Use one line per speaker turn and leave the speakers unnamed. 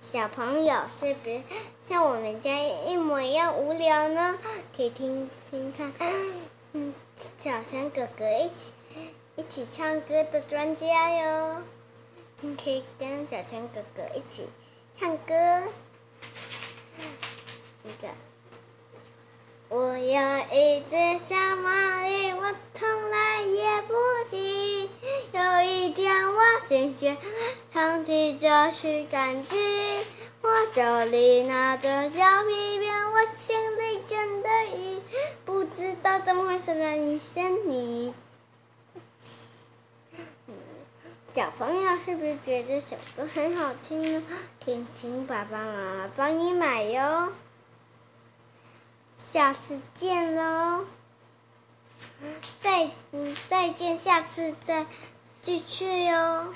小朋友是不是像我们家一模一样无聊呢？可以听听看，嗯，小山哥哥一起一起唱歌的专家哟。你可以跟小强哥哥一起唱歌。一个，我有一只小蚂心血想起就是感激，我手里拿着小皮鞭，我心里真的意，不知道怎么回事了，一声你。小朋友是不是觉得这首歌很好听呢？请请爸爸妈妈帮你买哟。下次见喽！再再见，下次再继续哟，